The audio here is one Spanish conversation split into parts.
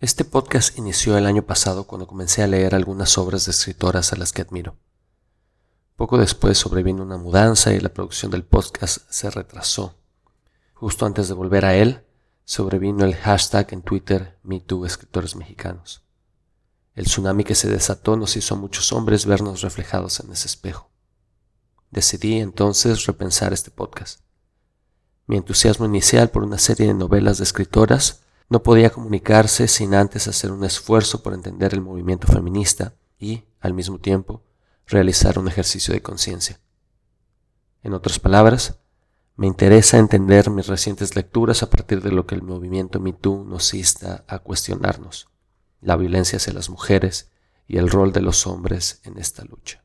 Este podcast inició el año pasado cuando comencé a leer algunas obras de escritoras a las que admiro. Poco después sobrevino una mudanza y la producción del podcast se retrasó. Justo antes de volver a él, sobrevino el hashtag en Twitter MeToo Escritores Mexicanos. El tsunami que se desató nos hizo a muchos hombres vernos reflejados en ese espejo. Decidí entonces repensar este podcast. Mi entusiasmo inicial por una serie de novelas de escritoras no podía comunicarse sin antes hacer un esfuerzo por entender el movimiento feminista y, al mismo tiempo, realizar un ejercicio de conciencia. En otras palabras, me interesa entender mis recientes lecturas a partir de lo que el movimiento MeToo nos insta a cuestionarnos, la violencia hacia las mujeres y el rol de los hombres en esta lucha.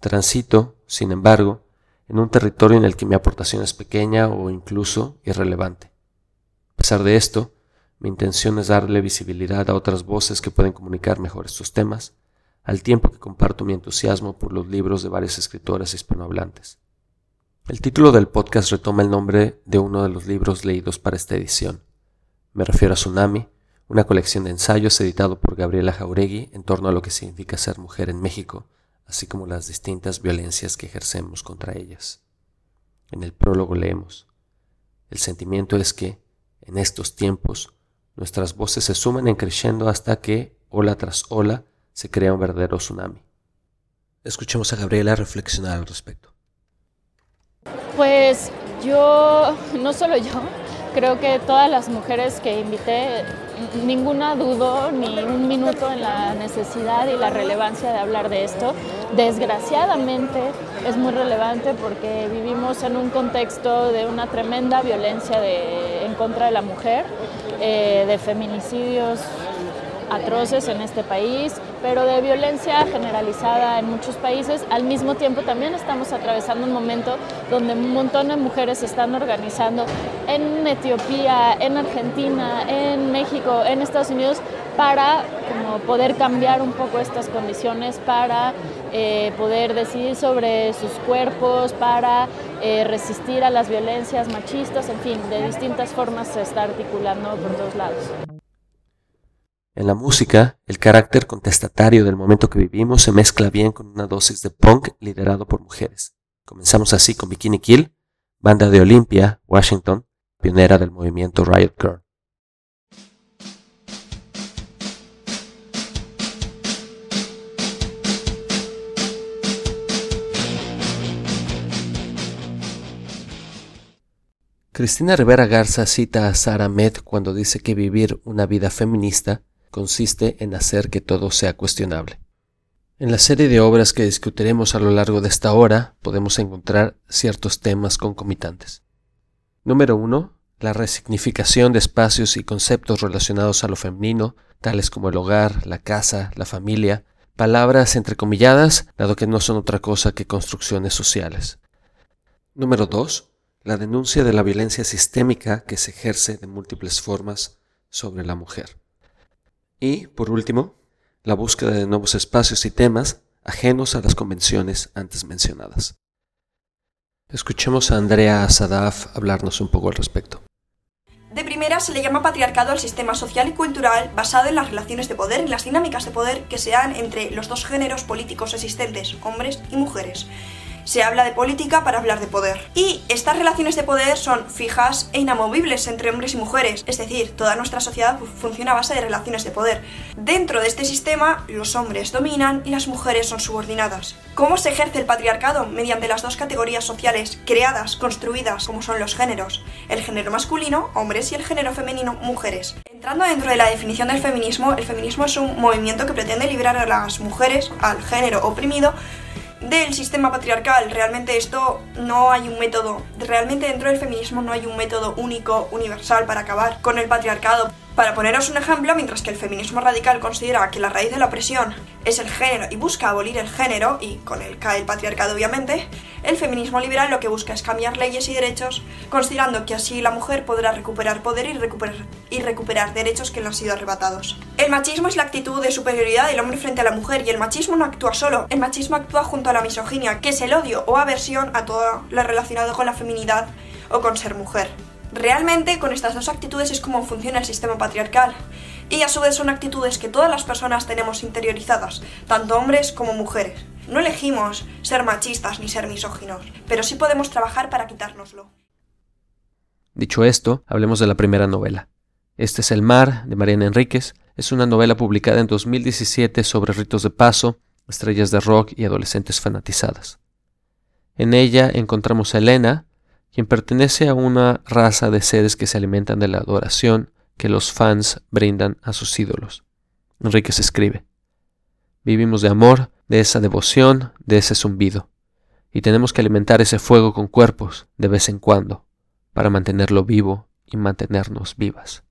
Transito, sin embargo, en un territorio en el que mi aportación es pequeña o incluso irrelevante. A pesar de esto, mi intención es darle visibilidad a otras voces que pueden comunicar mejor estos temas, al tiempo que comparto mi entusiasmo por los libros de varias escritoras hispanohablantes. El título del podcast retoma el nombre de uno de los libros leídos para esta edición. Me refiero a Tsunami, una colección de ensayos editado por Gabriela Jauregui en torno a lo que significa ser mujer en México, así como las distintas violencias que ejercemos contra ellas. En el prólogo leemos, el sentimiento es que, en estos tiempos, nuestras voces se suman en creciendo hasta que, ola tras ola, se crea un verdadero tsunami. Escuchemos a Gabriela reflexionar al respecto. Pues yo, no solo yo, creo que todas las mujeres que invité, ninguna dudó ni un minuto en la necesidad y la relevancia de hablar de esto. Desgraciadamente es muy relevante porque vivimos en un contexto de una tremenda violencia de en contra de la mujer, eh, de feminicidios atroces en este país, pero de violencia generalizada en muchos países. Al mismo tiempo también estamos atravesando un momento donde un montón de mujeres se están organizando en Etiopía, en Argentina, en México, en Estados Unidos para como poder cambiar un poco estas condiciones, para eh, poder decidir sobre sus cuerpos, para eh, resistir a las violencias machistas, en fin, de distintas formas se está articulando por todos lados. En la música, el carácter contestatario del momento que vivimos se mezcla bien con una dosis de punk liderado por mujeres. Comenzamos así con Bikini Kill, banda de Olympia, Washington, pionera del movimiento Riot Girl. Cristina Rivera Garza cita a Sara Med cuando dice que vivir una vida feminista consiste en hacer que todo sea cuestionable. En la serie de obras que discutiremos a lo largo de esta hora podemos encontrar ciertos temas concomitantes. Número 1. La resignificación de espacios y conceptos relacionados a lo femenino, tales como el hogar, la casa, la familia, palabras entrecomilladas, dado que no son otra cosa que construcciones sociales. Número 2 la denuncia de la violencia sistémica que se ejerce de múltiples formas sobre la mujer. Y, por último, la búsqueda de nuevos espacios y temas ajenos a las convenciones antes mencionadas. Escuchemos a Andrea Sadaf hablarnos un poco al respecto. De primera se le llama patriarcado al sistema social y cultural basado en las relaciones de poder y las dinámicas de poder que se dan entre los dos géneros políticos existentes, hombres y mujeres se habla de política para hablar de poder. Y estas relaciones de poder son fijas e inamovibles entre hombres y mujeres, es decir, toda nuestra sociedad funciona a base de relaciones de poder. Dentro de este sistema, los hombres dominan y las mujeres son subordinadas. ¿Cómo se ejerce el patriarcado? Mediante las dos categorías sociales creadas, construidas, como son los géneros. El género masculino, hombres, y el género femenino, mujeres. Entrando dentro de la definición del feminismo, el feminismo es un movimiento que pretende liberar a las mujeres, al género oprimido, del sistema patriarcal. Realmente esto no hay un método, realmente dentro del feminismo no hay un método único, universal para acabar con el patriarcado. Para poneros un ejemplo, mientras que el feminismo radical considera que la raíz de la opresión es el género y busca abolir el género, y con él cae el patriarcado obviamente, el feminismo liberal lo que busca es cambiar leyes y derechos, considerando que así la mujer podrá recuperar poder y recuperar, y recuperar derechos que le han sido arrebatados. El machismo es la actitud de superioridad del hombre frente a la mujer, y el machismo no actúa solo, el machismo actúa junto a la misoginia, que es el odio o aversión a todo lo relacionado con la feminidad o con ser mujer. Realmente con estas dos actitudes es como funciona el sistema patriarcal. Y a su vez son actitudes que todas las personas tenemos interiorizadas, tanto hombres como mujeres. No elegimos ser machistas ni ser misóginos, pero sí podemos trabajar para quitárnoslo. Dicho esto, hablemos de la primera novela. Este es El Mar, de Mariana Enríquez. Es una novela publicada en 2017 sobre ritos de paso, estrellas de rock y adolescentes fanatizadas. En ella encontramos a Elena, quien pertenece a una raza de seres que se alimentan de la adoración que los fans brindan a sus ídolos. Enríquez escribe, Vivimos de amor, de esa devoción, de ese zumbido, y tenemos que alimentar ese fuego con cuerpos de vez en cuando, para mantenerlo vivo y mantenernos vivas.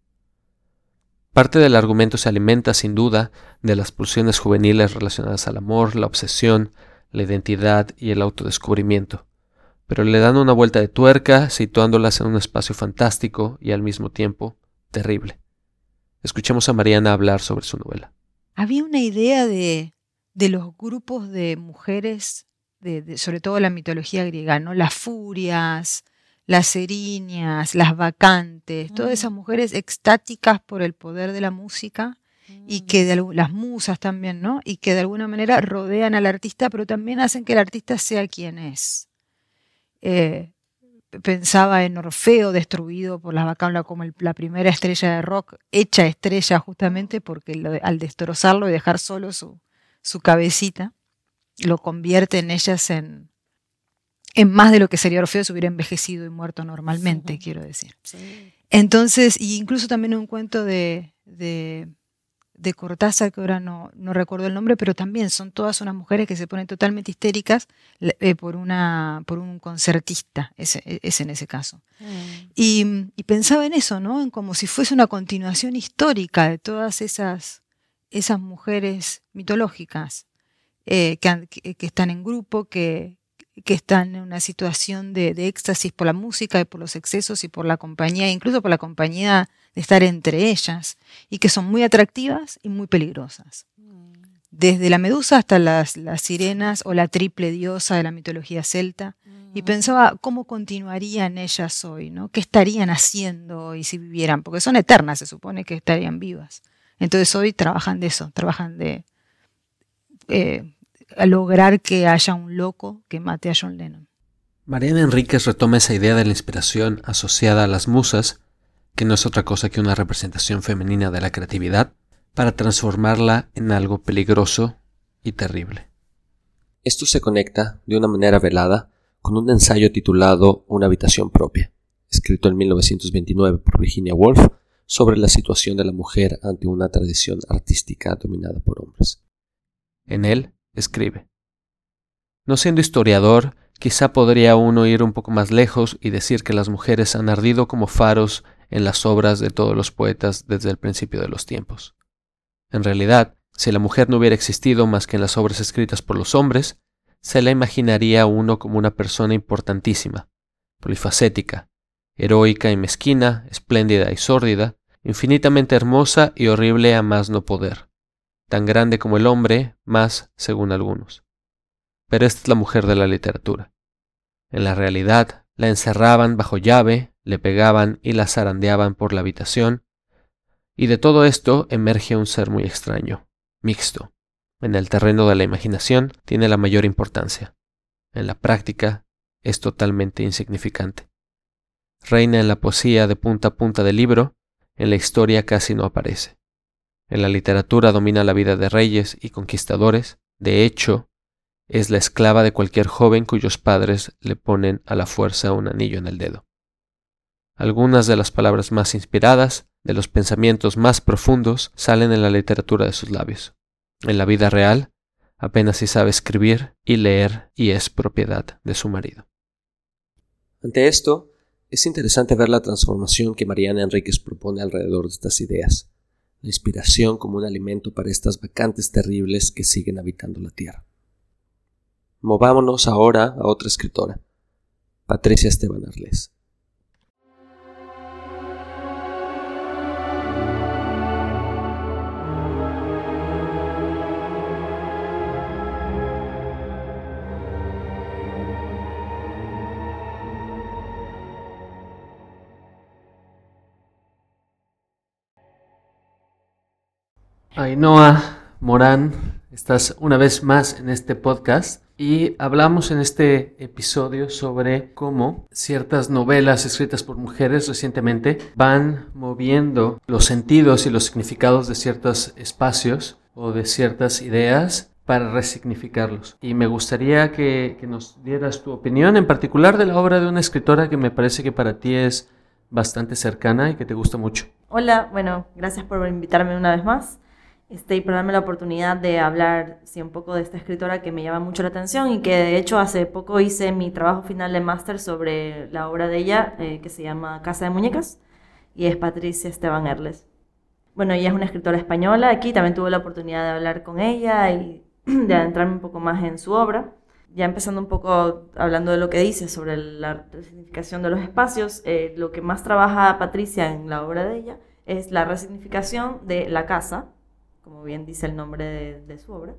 Parte del argumento se alimenta sin duda de las pulsiones juveniles relacionadas al amor, la obsesión, la identidad y el autodescubrimiento pero le dan una vuelta de tuerca situándolas en un espacio fantástico y al mismo tiempo terrible. Escuchemos a Mariana hablar sobre su novela. Había una idea de, de los grupos de mujeres, de, sobre todo la mitología griega, ¿no? Las furias, las erinias, las vacantes, todas esas mm. mujeres extáticas por el poder de la música y que de, las musas también, ¿no? Y que de alguna manera rodean al artista, pero también hacen que el artista sea quien es. Eh, pensaba en Orfeo destruido por las bacanlas como la primera estrella de rock, hecha estrella justamente porque al destrozarlo y dejar solo su, su cabecita, lo convierte en ellas en, en más de lo que sería Orfeo si hubiera envejecido y muerto normalmente, quiero decir. Entonces, incluso también un cuento de de Cortázar, que ahora no, no, recuerdo el nombre, pero también son todas unas mujeres que se ponen totalmente histéricas eh, por, una, por un concertista, es, en ese caso. Mm. Y, pensaba en eso, ¿no? En como si fuese una continuación histórica de todas esas, esas mujeres mitológicas eh, que, están en grupo, que, que están en una situación de, de, éxtasis por la música y por los excesos y por la compañía, incluso por la compañía de estar entre ellas y que son muy atractivas y muy peligrosas. Desde la medusa hasta las, las sirenas o la triple diosa de la mitología celta. Y pensaba cómo continuarían ellas hoy, ¿no? ¿Qué estarían haciendo hoy si vivieran? Porque son eternas, se supone que estarían vivas. Entonces hoy trabajan de eso, trabajan de eh, lograr que haya un loco que mate a John Lennon. Mariana Enríquez retoma esa idea de la inspiración asociada a las musas que no es otra cosa que una representación femenina de la creatividad, para transformarla en algo peligroso y terrible. Esto se conecta de una manera velada con un ensayo titulado Una habitación propia, escrito en 1929 por Virginia Woolf sobre la situación de la mujer ante una tradición artística dominada por hombres. En él escribe, No siendo historiador, quizá podría uno ir un poco más lejos y decir que las mujeres han ardido como faros en las obras de todos los poetas desde el principio de los tiempos. En realidad, si la mujer no hubiera existido más que en las obras escritas por los hombres, se la imaginaría uno como una persona importantísima, polifacética, heroica y mezquina, espléndida y sórdida, infinitamente hermosa y horrible a más no poder, tan grande como el hombre, más según algunos. Pero esta es la mujer de la literatura. En la realidad, la encerraban bajo llave, le pegaban y la zarandeaban por la habitación, y de todo esto emerge un ser muy extraño, mixto. En el terreno de la imaginación tiene la mayor importancia. En la práctica es totalmente insignificante. Reina en la poesía de punta a punta del libro, en la historia casi no aparece. En la literatura domina la vida de reyes y conquistadores, de hecho, es la esclava de cualquier joven cuyos padres le ponen a la fuerza un anillo en el dedo. Algunas de las palabras más inspiradas, de los pensamientos más profundos, salen en la literatura de sus labios. En la vida real, apenas si sabe escribir y leer y es propiedad de su marido. Ante esto, es interesante ver la transformación que Mariana Enríquez propone alrededor de estas ideas, la inspiración como un alimento para estas vacantes terribles que siguen habitando la Tierra. Movámonos ahora a otra escritora, Patricia Esteban Arles. Ainhoa Morán, estás una vez más en este podcast y hablamos en este episodio sobre cómo ciertas novelas escritas por mujeres recientemente van moviendo los sentidos y los significados de ciertos espacios o de ciertas ideas para resignificarlos. Y me gustaría que, que nos dieras tu opinión, en particular de la obra de una escritora que me parece que para ti es bastante cercana y que te gusta mucho. Hola, bueno, gracias por invitarme una vez más este, y por darme la oportunidad de hablar sí, un poco de esta escritora que me llama mucho la atención y que de hecho hace poco hice mi trabajo final de máster sobre la obra de ella eh, que se llama Casa de Muñecas y es Patricia Esteban Erles. Bueno, ella es una escritora española, aquí también tuve la oportunidad de hablar con ella y de adentrarme un poco más en su obra. Ya empezando un poco hablando de lo que dice sobre la resignificación de los espacios, eh, lo que más trabaja Patricia en la obra de ella es la resignificación de la casa, como bien dice el nombre de, su obra,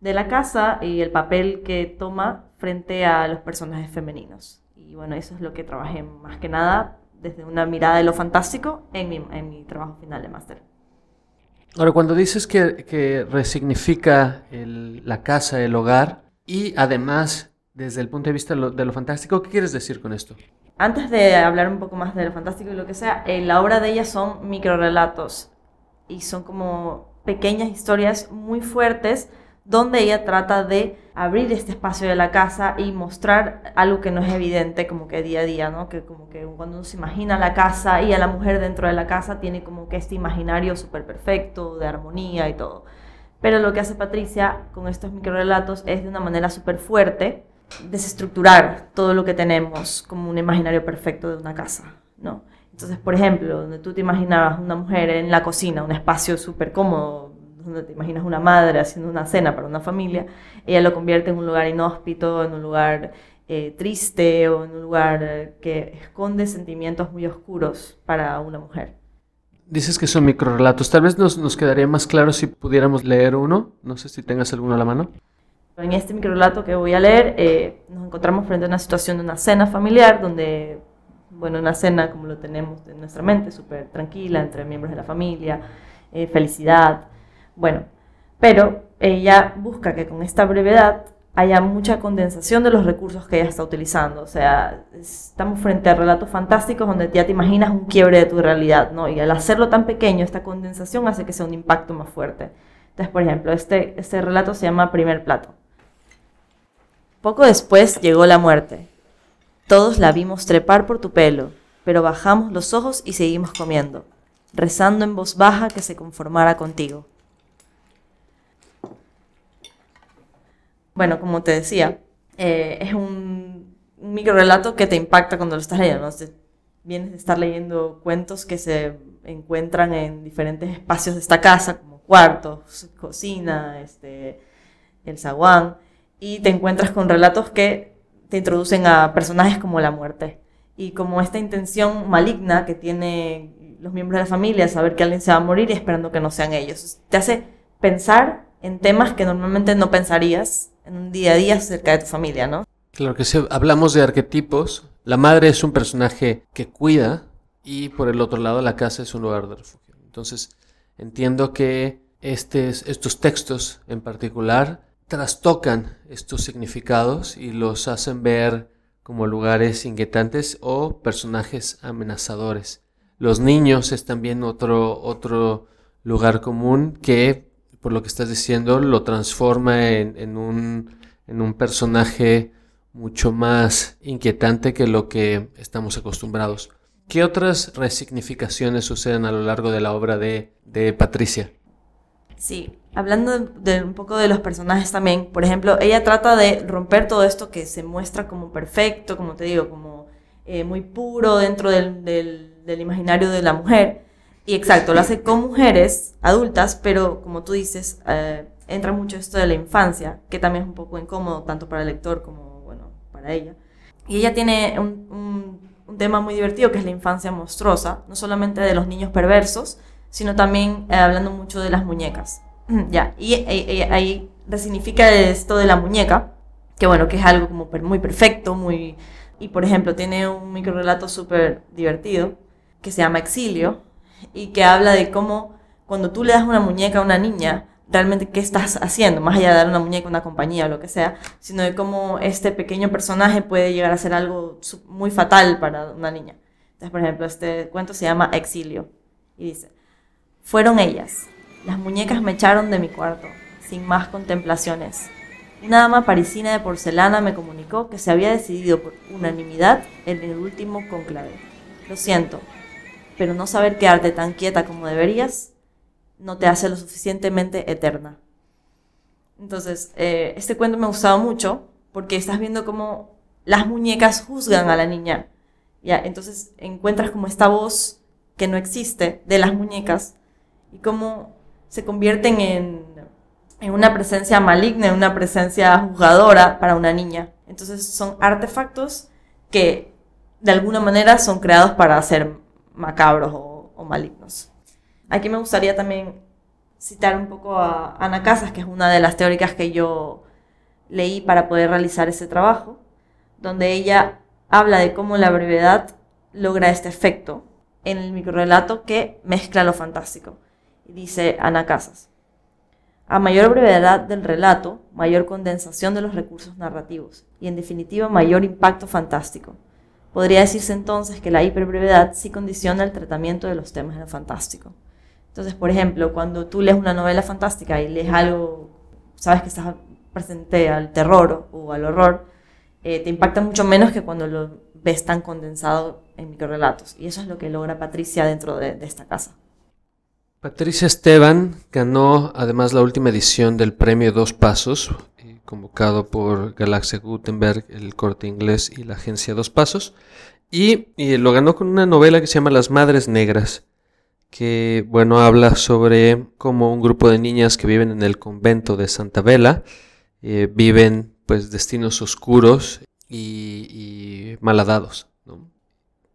de la casa y el papel que toma frente a los personajes femeninos. Y bueno, eso es lo que trabajé más que nada desde una mirada de lo fantástico en mi, trabajo final de máster. Ahora, cuando dices que, resignifica la casa, el hogar, y además desde el punto de vista de lo, fantástico, ¿qué quieres decir con esto? Antes de hablar un poco más de lo fantástico y lo que sea, en la obra de ella son microrelatos y son como pequeñas historias muy fuertes donde ella trata de abrir este espacio de la casa y mostrar algo que no es evidente como que día a día, ¿no? Que como que cuando uno se imagina la casa y a la mujer dentro de la casa tiene como que este imaginario súper perfecto, de armonía y todo. Pero lo que hace Patricia con estos microrelatos es de una manera súper fuerte desestructurar todo lo que tenemos como un imaginario perfecto de una casa, ¿no? Entonces, por ejemplo, donde tú te imaginabas una mujer en la cocina, un espacio súper cómodo, donde te imaginas una madre haciendo una cena para una familia, ella lo convierte en un lugar inhóspito, en un lugar eh, triste o en un lugar que esconde sentimientos muy oscuros para una mujer. Dices que son microrelatos. Tal vez nos, nos quedaría más claro si pudiéramos leer uno. No sé si tengas alguno a la mano. En este microrelato que voy a leer, eh, nos encontramos frente a una situación de una cena familiar donde bueno, una cena como lo tenemos en nuestra mente, súper tranquila, entre miembros de la familia, eh, felicidad, bueno, pero ella busca que con esta brevedad haya mucha condensación de los recursos que ella está utilizando. O sea, estamos frente a relatos fantásticos donde ya te imaginas un quiebre de tu realidad, ¿no? Y al hacerlo tan pequeño, esta condensación hace que sea un impacto más fuerte. Entonces, por ejemplo, este, este relato se llama Primer Plato. Poco después llegó la muerte. Todos la vimos trepar por tu pelo, pero bajamos los ojos y seguimos comiendo, rezando en voz baja que se conformara contigo. Bueno, como te decía, eh, es un, micro relato que te impacta cuando lo estás leyendo. Vienes de estar leyendo cuentos que se encuentran en diferentes espacios de esta casa, como cuartos, cocina, este, el zaguán, y te encuentras con relatos que te introducen a personajes como la muerte y como esta intención maligna que tiene los miembros de la familia, saber que alguien se va a morir y esperando que no sean ellos. Te hace pensar en temas que normalmente no pensarías en un día a día acerca de tu familia, ¿no? Claro que si hablamos de arquetipos, la madre es un personaje que cuida y por el otro lado la casa es un lugar de refugio. Entonces, entiendo que estos textos en particular trastocan estos significados y los hacen ver como lugares inquietantes o personajes amenazadores. Los niños es también otro, otro lugar común que, por lo que estás diciendo, lo transforma en, un, en un personaje mucho más inquietante que lo que estamos acostumbrados. ¿Qué otras resignificaciones suceden a lo largo de la obra de, de Patricia? Sí, hablando de, un poco de los personajes también, por ejemplo, ella trata de romper todo esto que se muestra como perfecto, como te digo, como eh, muy puro dentro del, del, imaginario de la mujer. Y exacto, lo hace con mujeres adultas, pero como tú dices, eh, entra mucho esto de la infancia, que también es un poco incómodo tanto para el lector como, bueno, para ella. Y ella tiene un, un, tema muy divertido que es la infancia monstruosa, no solamente de los niños perversos, sino también eh, hablando mucho de las muñecas. ya, y, ahí resignifica esto de la muñeca, que bueno, que es algo como muy perfecto, muy... Y por ejemplo, tiene un microrelato súper divertido que se llama Exilio y que habla de cómo cuando tú le das una muñeca a una niña, realmente qué estás haciendo, más allá de dar una muñeca a una compañía o lo que sea, sino de cómo este pequeño personaje puede llegar a ser algo muy fatal para una niña. Entonces, por ejemplo, este cuento se llama Exilio y dice, fueron ellas, las muñecas me echaron de mi cuarto, sin más contemplaciones. Una dama parisina de porcelana me comunicó que se había decidido por unanimidad el último conclave. Lo siento, pero no saber quedarte tan quieta como deberías no te hace lo suficientemente eterna. Entonces, eh, este cuento me ha gustado mucho porque estás viendo cómo las muñecas juzgan a la niña. ¿ya? Entonces encuentras como esta voz que no existe de las muñecas y cómo se convierten en, en una presencia maligna, en una presencia juzgadora para una niña. Entonces son artefactos que de alguna manera son creados para ser macabros o, o malignos. Aquí me gustaría también citar un poco a Ana Casas, que es una de las teóricas que yo leí para poder realizar ese trabajo, donde ella habla de cómo la brevedad logra este efecto en el microrelato que mezcla lo fantástico. Dice Ana Casas, a mayor brevedad del relato, mayor condensación de los recursos narrativos y en definitiva mayor impacto fantástico. Podría decirse entonces que la hiperbrevedad sí condiciona el tratamiento de los temas de lo fantástico. Entonces, por ejemplo, cuando tú lees una novela fantástica y lees algo, sabes que estás presente al terror o al horror, eh, te impacta mucho menos que cuando lo ves tan condensado en microrelatos. Y eso es lo que logra Patricia dentro de, esta casa. Patricia Esteban ganó además la última edición del premio Dos Pasos, eh, convocado por Galaxia Gutenberg, el corte inglés y la agencia Dos Pasos, y, y, lo ganó con una novela que se llama Las Madres Negras, que bueno, habla sobre cómo un grupo de niñas que viven en el convento de Santa Vela eh, viven pues destinos oscuros y, malhadados.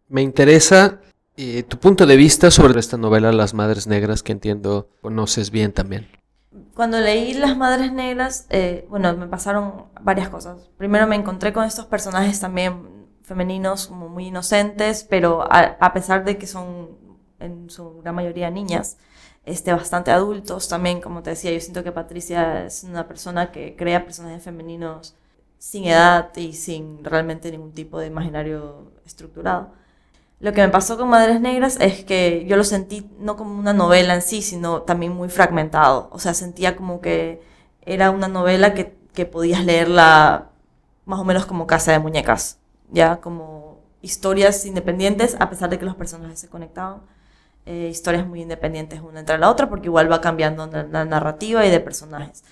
Me interesa eh, tu punto de vista sobre esta novela Las Madres Negras que entiendo conoces bien también. Cuando leí Las Madres Negras, eh, bueno, me pasaron varias cosas. Primero me encontré con estos personajes también femeninos como muy inocentes, pero a pesar de que son en su gran mayoría niñas, este, bastante adultos también, como te decía, yo siento que Patricia es una persona que crea personajes femeninos sin edad y sin realmente ningún tipo de imaginario estructurado. Lo que me pasó con Madres Negras es que yo lo sentí no como una novela en sí, sino también muy fragmentado. O sea, sentía como que era una novela que, que podías leerla más o menos como casa de muñecas, ya como historias independientes, a pesar de que los personajes se conectaban eh, historias muy independientes una entre la otra, porque igual va cambiando la, narrativa y de personajes.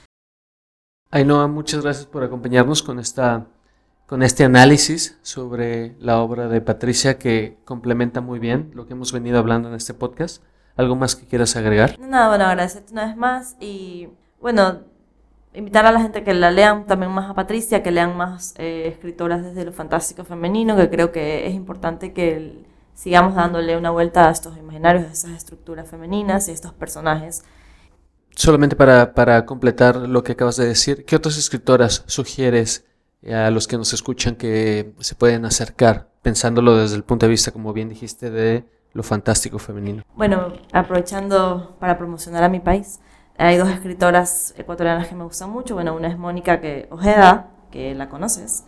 Ainhoa, muchas gracias por acompañarnos con, esta, con este análisis sobre la obra de Patricia que complementa muy bien lo que hemos venido hablando en este podcast. ¿Algo más que quieras agregar? Nada, bueno, agradecerte una vez más y bueno, invitar a la gente que la lean también más a Patricia, que lean más eh, escritoras desde lo fantástico femenino, que creo que es importante que el, sigamos dándole una vuelta a estos imaginarios, a estas estructuras femeninas y estos personajes. Solamente para, para completar lo que acabas de decir, ¿qué otras escritoras sugieres a los que nos escuchan que se pueden acercar, pensándolo desde el punto de vista, como bien dijiste, de lo fantástico femenino? Bueno, aprovechando para promocionar a mi país, hay dos escritoras ecuatorianas que me gustan mucho. Bueno, una es Mónica que, Ojeda, que la conoces,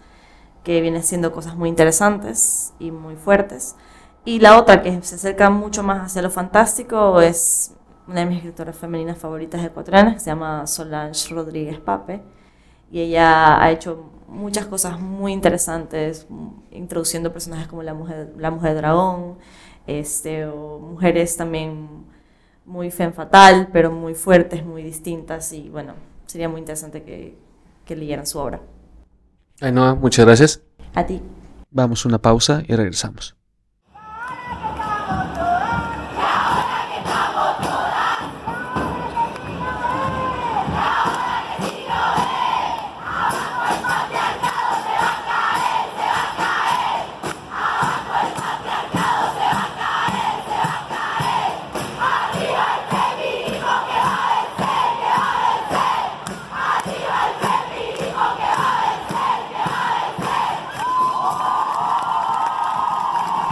que viene haciendo cosas muy interesantes y muy fuertes. Y la otra que se acerca mucho más hacia lo fantástico es una de mis escritoras femeninas favoritas ecuatorianas, que se llama Solange Rodríguez Pape. Y ella ha hecho muchas cosas muy interesantes, introduciendo personajes como la mujer, la mujer dragón, este, o mujeres también muy fen fatal, pero muy fuertes, muy distintas y bueno, sería muy interesante que, que leyeran su obra. Ainhoa, muchas gracias. A ti. Vamos a una pausa y regresamos.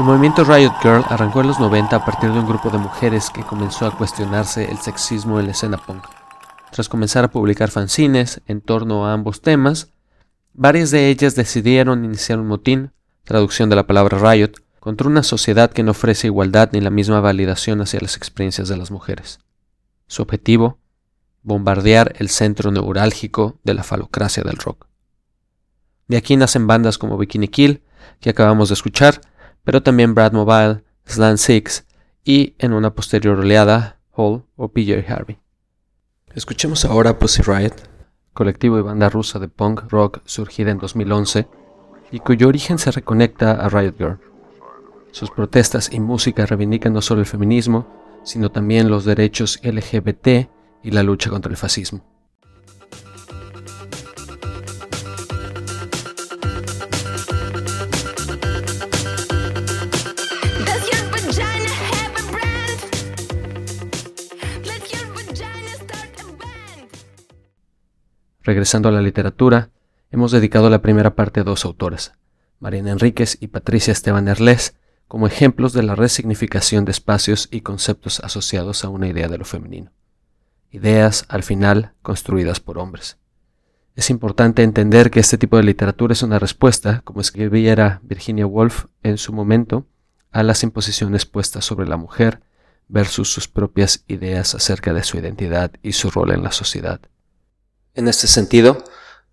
El movimiento Riot Girl arrancó en los 90 a partir de un grupo de mujeres que comenzó a cuestionarse el sexismo en la escena punk. Tras comenzar a publicar fanzines en torno a ambos temas, varias de ellas decidieron iniciar un motín, traducción de la palabra riot, contra una sociedad que no ofrece igualdad ni la misma validación hacia las experiencias de las mujeres. Su objetivo, bombardear el centro neurálgico de la falocracia del rock. De aquí nacen bandas como Bikini Kill, que acabamos de escuchar, pero también Brad Mobile, Slant Six y, en una posterior oleada, Hall o PJ Harvey. Escuchemos ahora Pussy Riot, colectivo y banda rusa de punk rock surgida en 2011 y cuyo origen se reconecta a Riot Girl. Sus protestas y música reivindican no solo el feminismo, sino también los derechos LGBT y la lucha contra el fascismo. Regresando a la literatura, hemos dedicado la primera parte a dos autoras, Mariana Enríquez y Patricia Esteban Erles, como ejemplos de la resignificación de espacios y conceptos asociados a una idea de lo femenino. Ideas, al final, construidas por hombres. Es importante entender que este tipo de literatura es una respuesta, como escribiera Virginia Woolf en su momento, a las imposiciones puestas sobre la mujer versus sus propias ideas acerca de su identidad y su rol en la sociedad. En este sentido,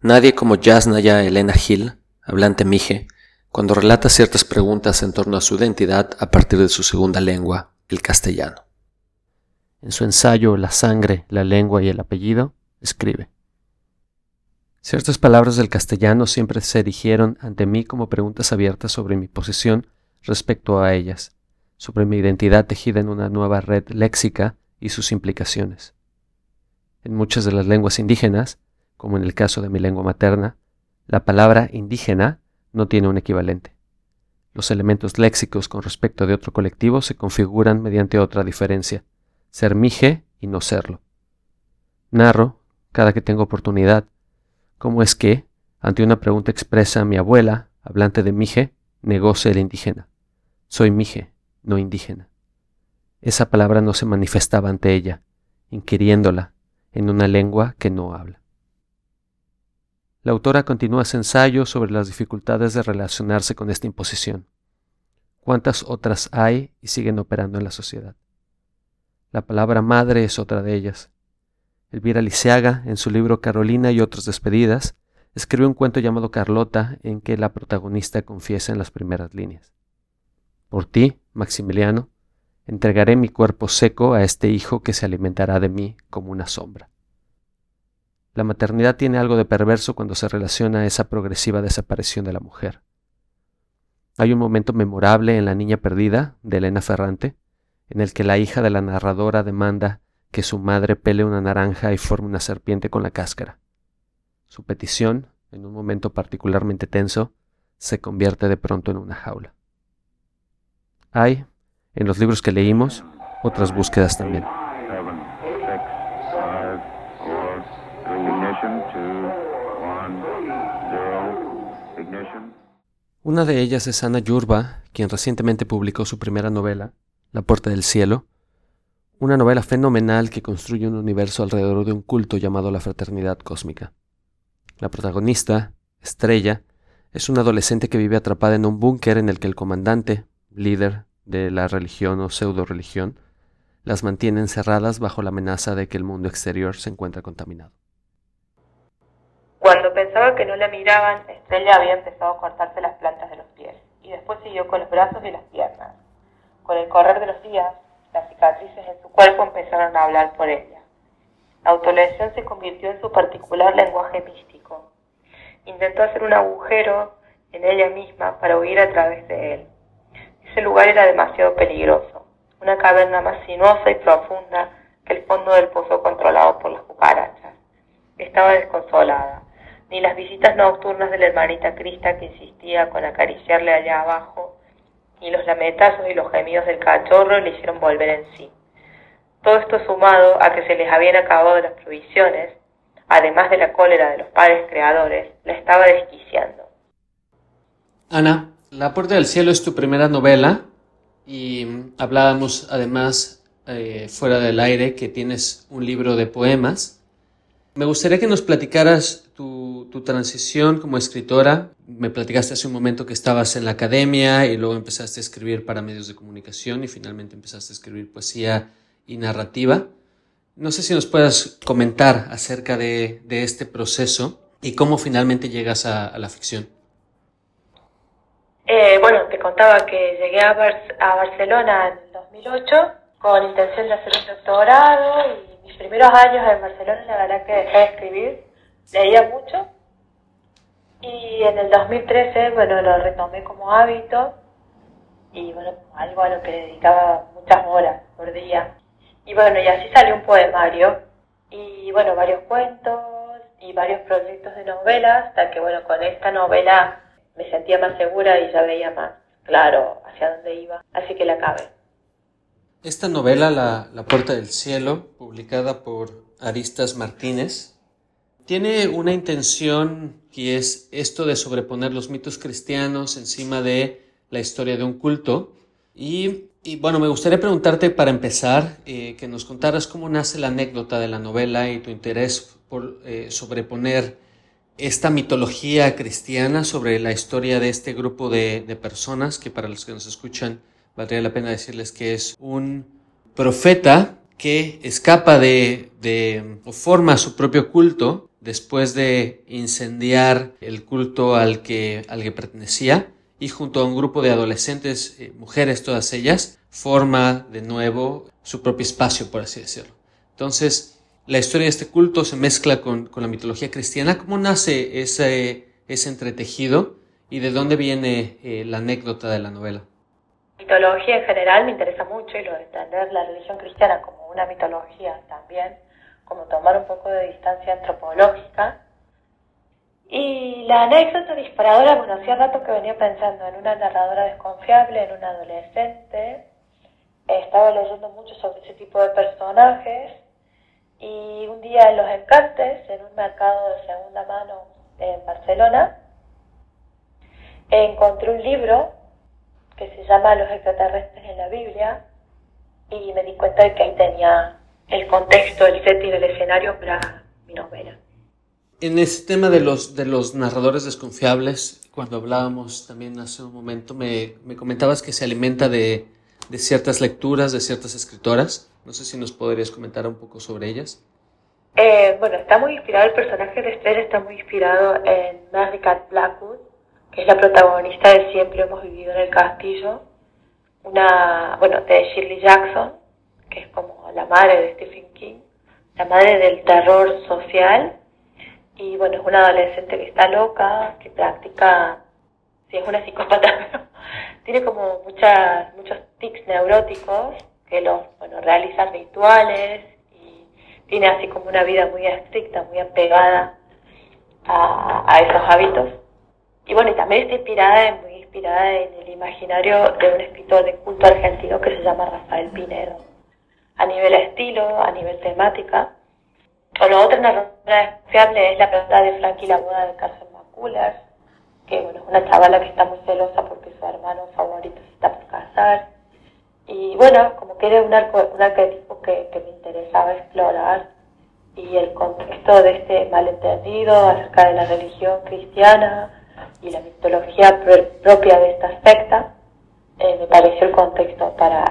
nadie como Jasnaya Elena Hill, hablante mije, cuando relata ciertas preguntas en torno a su identidad a partir de su segunda lengua, el castellano. En su ensayo La sangre, la lengua y el apellido, escribe. Ciertas palabras del castellano siempre se erigieron ante mí como preguntas abiertas sobre mi posición respecto a ellas, sobre mi identidad tejida en una nueva red léxica y sus implicaciones. En muchas de las lenguas indígenas, como en el caso de mi lengua materna, la palabra indígena no tiene un equivalente. Los elementos léxicos con respecto de otro colectivo se configuran mediante otra diferencia, ser mije y no serlo. Narro, cada que tengo oportunidad, cómo es que, ante una pregunta expresa mi abuela, hablante de mije, negóse el indígena. Soy mije, no indígena. Esa palabra no se manifestaba ante ella, inquiriéndola, en una lengua que no habla. La autora continúa su ensayo sobre las dificultades de relacionarse con esta imposición. ¿Cuántas otras hay y siguen operando en la sociedad? La palabra madre es otra de ellas. Elvira Liceaga, en su libro Carolina y otras despedidas, escribe un cuento llamado Carlota en que la protagonista confiesa en las primeras líneas. Por ti, Maximiliano, Entregaré mi cuerpo seco a este hijo que se alimentará de mí como una sombra. La maternidad tiene algo de perverso cuando se relaciona a esa progresiva desaparición de la mujer. Hay un momento memorable en La Niña Perdida, de Elena Ferrante, en el que la hija de la narradora demanda que su madre pele una naranja y forme una serpiente con la cáscara. Su petición, en un momento particularmente tenso, se convierte de pronto en una jaula. Hay, en los libros que leímos, otras búsquedas también. Una de ellas es Ana Yurba, quien recientemente publicó su primera novela, La Puerta del Cielo, una novela fenomenal que construye un universo alrededor de un culto llamado la Fraternidad Cósmica. La protagonista, Estrella, es una adolescente que vive atrapada en un búnker en el que el comandante, líder, de la religión o pseudo religión las mantiene encerradas bajo la amenaza de que el mundo exterior se encuentra contaminado. Cuando pensaba que no la miraban, Estrella había empezado a cortarse las plantas de los pies y después siguió con los brazos y las piernas. Con el correr de los días, Las cicatrices en su cuerpo empezaron a hablar por ella. La autolesión se convirtió en su particular lenguaje místico. Intentó hacer un agujero en ella misma para huir a través de él. Ese lugar era demasiado peligroso, una caverna más sinuosa y profunda que el fondo del pozo controlado por las cucarachas. Estaba desconsolada. Ni las visitas nocturnas de la hermanita Crista que insistía con acariciarle allá abajo, ni los lametazos y los gemidos del cachorro le hicieron volver en sí. Todo esto sumado a que se les habían acabado las provisiones, además de la cólera de los padres creadores, la estaba desquiciando. Ana, La Puerta del Cielo es tu primera novela y hablábamos además eh, fuera del aire que tienes un libro de poemas. Me gustaría que nos platicaras tu, transición como escritora. Me platicaste hace un momento que estabas en la academia y luego empezaste a escribir para medios de comunicación y finalmente empezaste a escribir poesía y narrativa. No sé si nos puedas comentar acerca de, este proceso y cómo finalmente llegas a la ficción. Eh, bueno, te contaba que llegué a, Bar- a Barcelona en el 2008 con intención de hacer un doctorado y mis primeros años en Barcelona la verdad que dejé de escribir, leía mucho y en el 2013, bueno, lo retomé como hábito y bueno, algo a lo que dedicaba muchas horas por día. Y bueno, y así salió un poemario y bueno, varios cuentos y varios proyectos de novelas, hasta que bueno, con esta novela me sentía más segura y ya veía más claro hacia dónde iba, así que la acabé. Esta novela, la, La Puerta del Cielo, publicada por Aristas Martínez, tiene una intención que es esto de sobreponer los mitos cristianos encima de la historia de un culto. Y, y, bueno, me gustaría preguntarte para empezar, eh, que nos contaras cómo nace la anécdota de la novela y tu interés por eh, sobreponer esta mitología cristiana sobre la historia de este grupo de, de personas, que para los que nos escuchan valdría la pena decirles que es un profeta que escapa de, de, o forma su propio culto después de incendiar el culto al que, al que pertenecía y junto a un grupo de adolescentes, eh, mujeres todas ellas, forma de nuevo su propio espacio, por así decirlo. Entonces, la historia de este culto se mezcla con, con la mitología cristiana. ¿Cómo nace ese, ese entretejido y de dónde viene eh, la anécdota de la novela? mitología en general me interesa mucho y lo de entender la religión cristiana como una mitología también, como tomar un poco de distancia antropológica. Y la anécdota disparadora, bueno, hacía rato que venía pensando en una narradora desconfiable, en un adolescente. Estaba leyendo mucho sobre ese tipo de personajes y un día en Los Encantes, en un mercado de segunda mano en Barcelona, encontré un libro que se llama Los extraterrestres en la Biblia y me di cuenta de que ahí tenía el contexto, el setting, el escenario para mi novela. En ese tema de los, de los narradores desconfiables, cuando hablábamos también hace un momento, me, me comentabas que se alimenta de, de, ciertas lecturas, de ciertas escritoras. No sé si nos podrías comentar un poco sobre ellas. Eh, bueno, está muy inspirado, el personaje de Esther está muy inspirado en Mary Cat Blackwood, que es la protagonista de Siempre hemos vivido en el castillo, una, bueno, de Shirley Jackson, que es como la madre de Stephen King, la madre del terror social, y bueno, es una adolescente que está loca, que practica, sí, es una psicópata, tiene como muchas, muchos tics neuróticos, que los, bueno, realiza rituales, y tiene así como una vida muy estricta, muy apegada a, a esos hábitos. Y bueno, y también está inspirada, muy inspirada en el imaginario de un escritor de culto argentino que se llama Rafael Pinedo. A nivel estilo, a nivel temática. O otra narradora fiable es la pregunta de Frankie la boda de Carson McCullers, que bueno, es una chavala que está muy celosa porque su hermano favorito se está por casar. Y bueno, como que era un, arco, un arquetipo que, que me interesaba explorar y el contexto de este malentendido acerca de la religión cristiana, y la mitología propia de esta secta, eh, me pareció el contexto para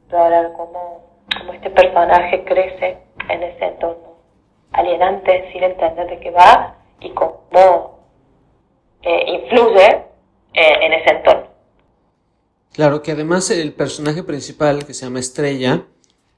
explorar cómo, cómo, este personaje crece en ese entorno alienante sin entender de qué va y cómo eh, influye eh, en ese entorno. Claro que además el personaje principal, que se llama Estrella,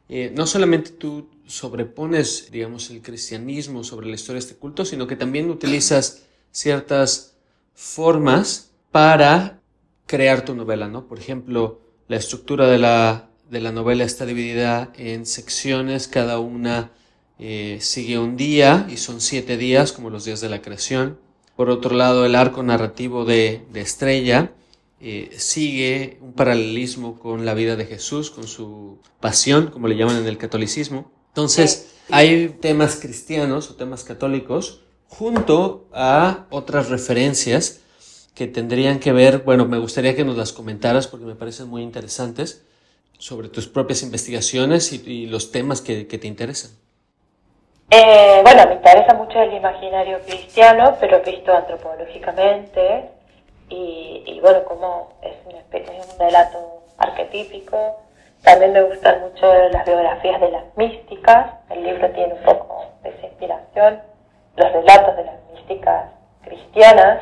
eh, no solamente tú sobrepones, digamos, el cristianismo sobre la historia de este culto, sino que también utilizas ciertas formas para crear tu novela, ¿no? Por ejemplo, la estructura de la, de la novela está dividida en secciones, cada una sigue un día y son siete días, como los días de la creación. Por otro lado, el arco narrativo de, Estrella eh, sigue un paralelismo con la vida de Jesús, con su pasión, como le llaman en el catolicismo. Entonces, hay temas cristianos o temas católicos junto a otras referencias que tendrían que ver, bueno, me gustaría que nos las comentaras porque me parecen muy interesantes sobre tus propias investigaciones y, los temas que, te interesan. Eh, bueno, me interesa mucho el imaginario cristiano, pero visto antropológicamente y, bueno, como es, una especie, un relato arquetípico. También me gustan mucho las biografías de las místicas, el libro tiene un poco de esa inspiración, los relatos de las místicas cristianas,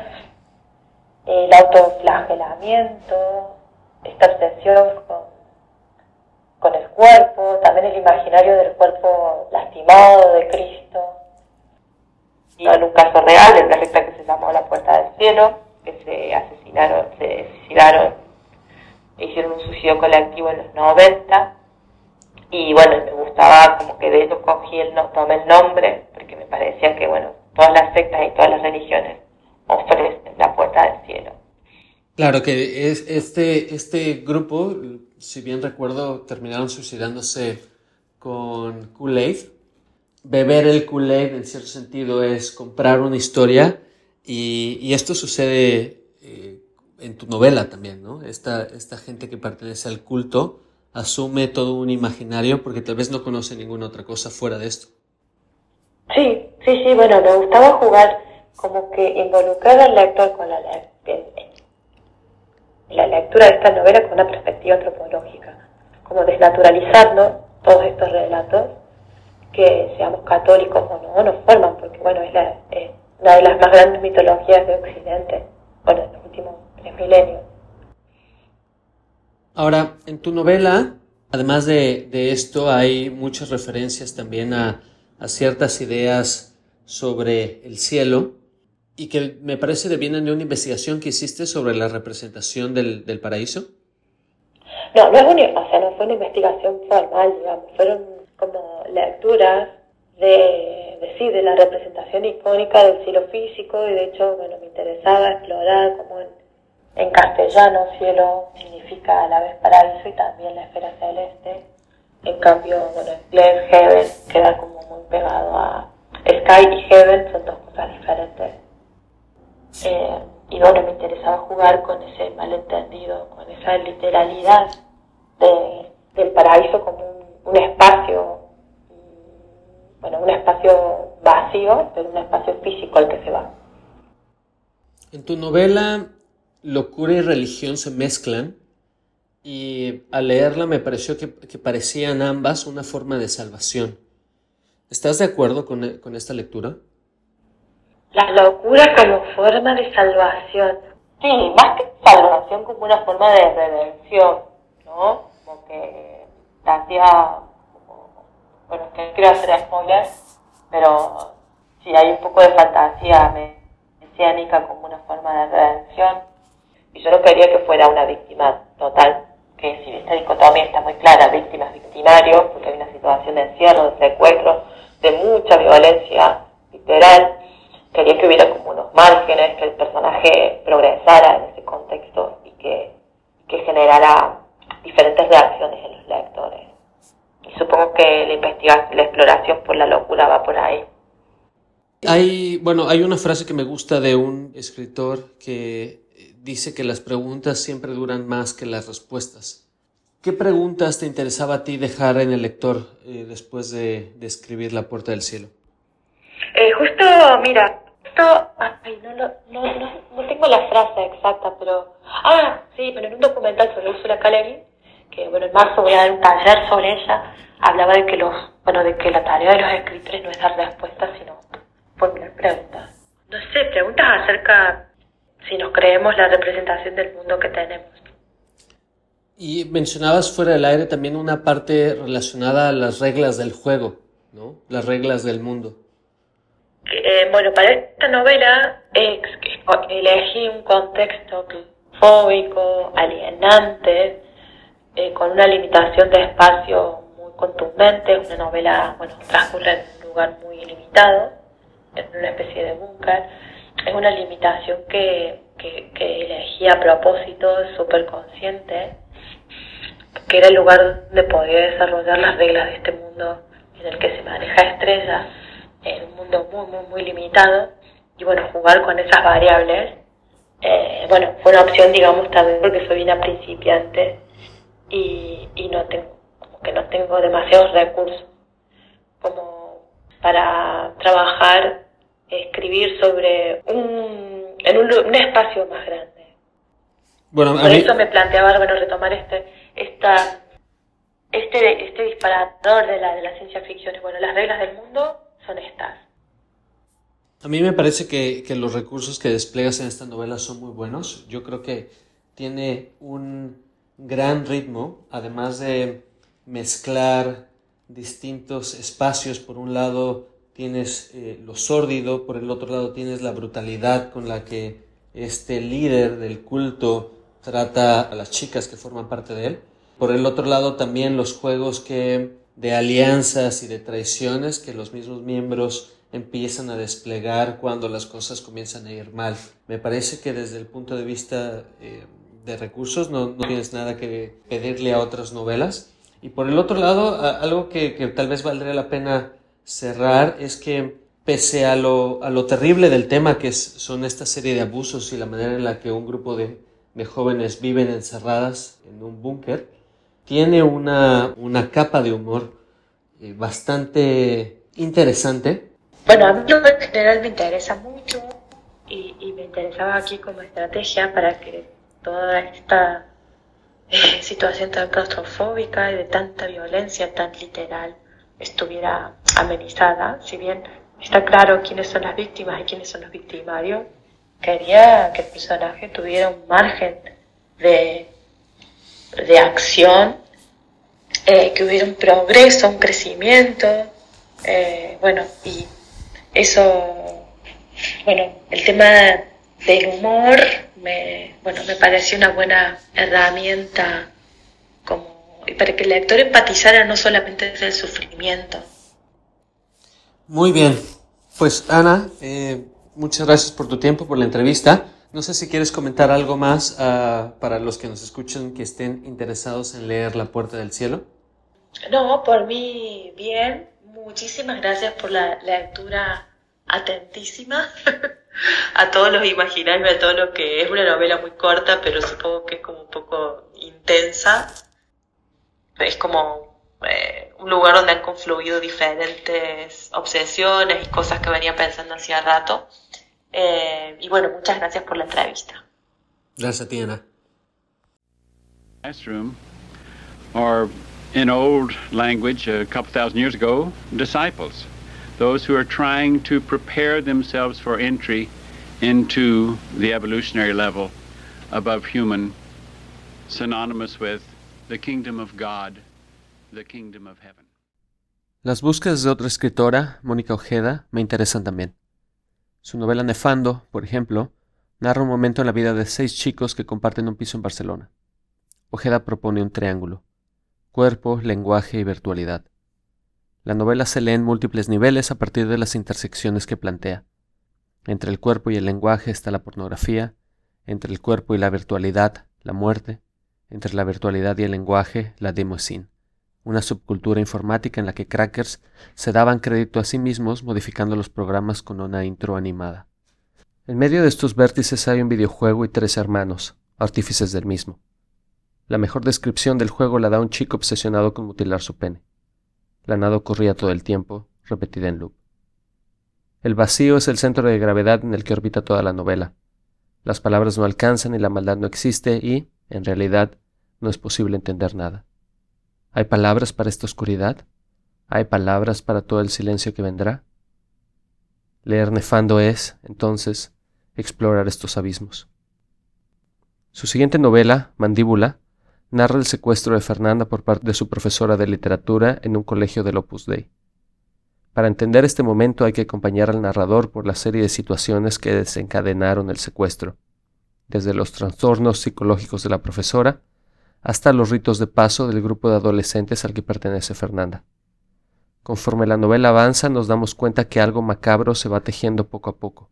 el autoflagelamiento, esta obsesión con, con el cuerpo, también el imaginario del cuerpo lastimado de Cristo. Y en un caso real, en la recta que se llamó La Puerta del Cielo, que se asesinaron, se suicidaron hicieron un suicidio colectivo en los 90 y bueno, me gustaba como que de eso cogí el, tomé el nombre porque me parecía que bueno, todas las sectas y todas las religiones ofrecen la puerta del cielo. Claro que es, este, este grupo, si bien recuerdo, terminaron suicidándose con Kool-Aid. Beber el Kool-Aid en cierto sentido es comprar una historia y, esto sucede eh, en tu novela también, ¿no? Esta, esta gente que pertenece al culto asume todo un imaginario porque tal vez no conoce ninguna otra cosa fuera de esto. Sí, sí, sí, bueno, me gustaba jugar como que involucrar al lector con la, la lectura de esta novela con una perspectiva antropológica, como desnaturalizando todos estos relatos que seamos católicos o no, nos forman, porque bueno, es, la, una de las más grandes mitologías de Occidente, bueno, en los últimos milenio. Ahora, en tu novela, además de, esto, hay muchas referencias también a, ciertas ideas sobre el cielo y que me parece que vienen de una investigación que hiciste sobre la representación del, paraíso. No, no, es una, o sea, no fue una investigación formal, digamos, fueron como lecturas de, de, sí, de la representación icónica del cielo físico y de hecho, bueno, me interesaba explorar como en en castellano, cielo significa a la vez paraíso y también la esfera celeste. En cambio, bueno, en inglés, heaven queda como muy pegado a sky y heaven, son dos cosas diferentes. Eh, y bueno, me interesaba jugar con ese malentendido, con esa literalidad de, del paraíso como un, un espacio, bueno, un espacio vacío, pero un espacio físico al que se va. En tu novela locura y religión se mezclan y al leerla me pareció que, parecían ambas una forma de salvación. ¿Estás de acuerdo con, esta lectura? La locura como forma de salvación. Sí, más que salvación como una forma de redención, ¿no? Como que hacía, bueno, que quiero hacer spoilers, pero sí hay un poco de fantasía mesiánica como una forma de redención y yo no quería que fuera una víctima total, que si esta dicotomía está muy clara, víctimas, victimarios, porque hay una situación de encierro, de secuestro, de mucha violencia literal, quería que hubiera como unos márgenes, que el personaje progresara en ese contexto y que, que generara diferentes reacciones en los lectores. Y supongo que la investigación, la exploración por la locura va por ahí. Hay, bueno, hay una frase que me gusta de un escritor que dice que las preguntas siempre duran más que las respuestas. ¿Qué preguntas te interesaba a ti dejar en el lector eh, después de, escribir La Puerta del Cielo? Eh, justo, mira, esto, ay, no, no, no, no, tengo la frase exacta, pero, ah, sí, pero en un documental sobre Ursula K. que bueno, en marzo voy a dar un taller sobre ella, hablaba de que los, bueno, de que la tarea de los escritores no es dar respuestas, sino formular preguntas. No sé, preguntas acerca si nos creemos la representación del mundo que tenemos. Y mencionabas fuera del aire también una parte relacionada a las reglas del juego, ¿no? Las reglas del mundo. Eh, bueno, para esta novela elegí un contexto fóbico, alienante, eh, con una limitación de espacio muy contundente. Una novela, bueno, transcurre en un lugar muy limitado, en una especie de búnker. Es una limitación que, que, que elegí a propósito, súper consciente, que era el lugar donde podía desarrollar las reglas de este mundo en el que se maneja estrella, en un mundo muy, muy, muy limitado. Y bueno, jugar con esas variables, eh, bueno, fue una opción, digamos, también porque soy una principiante y, y no tengo, como que no tengo demasiados recursos como para trabajar, escribir sobre un, en un, espacio más grande. Bueno, Por eso me planteaba, bueno, retomar este, esta, este, este disparador de la, de la ciencia ficción. Bueno, las reglas del mundo son estas. A mí me parece que, que los recursos que desplegas en esta novela son muy buenos. Yo creo que tiene un, gran ritmo, además de mezclar distintos espacios. Por un lado tienes eh, lo sórdido, por el otro lado tienes la brutalidad con la que este líder del culto trata a las chicas que forman parte de él. Por el otro lado también los juegos que de alianzas y de traiciones que los mismos miembros empiezan a desplegar cuando las cosas comienzan a ir mal. Me parece que desde el punto de vista eh, de recursos, no, no, tienes nada que pedirle a otras novelas. Y por el otro lado, algo que, que, tal vez valdría la pena cerrar es que pese a lo, a lo terrible del tema que son esta serie de abusos y la manera en la que un grupo de, de jóvenes viven encerradas en un búnker, tiene una, una capa de humor eh, bastante interesante. Bueno, a mí en general me interesa mucho y, y me interesaba aquí como estrategia para que toda esta eh, situación tan claustrofóbica y de tanta violencia tan literal estuviera amenizada, si bien está claro quiénes son las víctimas y quiénes son los victimarios, quería que el personaje tuviera un margen de, de acción, eh, que hubiera un progreso, un crecimiento, eh, bueno, y eso, bueno, el tema del humor me, bueno, me pareció una buena herramienta como, para que el lector empatizara no solamente el sufrimiento. Muy bien, pues Ana, eh, muchas gracias por tu tiempo, por la entrevista. No sé si quieres comentar algo más uh, para los que nos escuchan que estén interesados en leer La Puerta del Cielo. No, por mí bien. Muchísimas gracias por la lectura atentísima. a todos los imaginarios, a todo lo que es una novela muy corta, pero supongo que es como un poco intensa. Es como eh, un lugar donde han confluido diferentes obsesiones y cosas que venía pensando hacía rato. Eh, y bueno, muchas gracias por la entrevista. Gracias a ti, Ana. Classroom, or in old language, a couple thousand years ago, disciples. those who are trying to prepare themselves for entry into the evolutionary level above human, synonymous with the kingdom of God, the kingdom of heaven. Las búsquedas de otra escritora, Mónica Ojeda, me interesan también. Su novela Nefando, por ejemplo, narra un momento en la vida de seis chicos que comparten un piso en Barcelona. Ojeda propone un triángulo, cuerpo, lenguaje y virtualidad. La novela se lee en múltiples niveles a partir de las intersecciones que plantea. Entre el cuerpo y el lenguaje está la pornografía, entre el cuerpo y la virtualidad, la muerte, entre la virtualidad y el lenguaje, la demoscene, una subcultura informática en la que crackers se daban crédito a sí mismos modificando los programas con una intro animada. En medio de estos vértices hay un videojuego y tres hermanos, artífices del mismo. La mejor descripción del juego la da un chico obsesionado con mutilar su pene. La nada ocurría todo el tiempo, repetida en loop. El vacío es el centro de gravedad en el que orbita toda la novela. Las palabras no alcanzan y la maldad no existe y, en realidad, no es posible entender nada. ¿Hay palabras para esta oscuridad? ¿Hay palabras para todo el silencio que vendrá? Leer Nefando es, entonces, explorar estos abismos. Su siguiente novela, Mandíbula, narra el secuestro de Fernanda por parte de su profesora de literatura en un colegio del Opus Dei. Para entender este momento hay que acompañar al narrador por la serie de situaciones que desencadenaron el secuestro, desde los trastornos psicológicos de la profesora hasta los ritos de paso del grupo de adolescentes al que pertenece Fernanda. Conforme la novela avanza nos damos cuenta que algo macabro se va tejiendo poco a poco.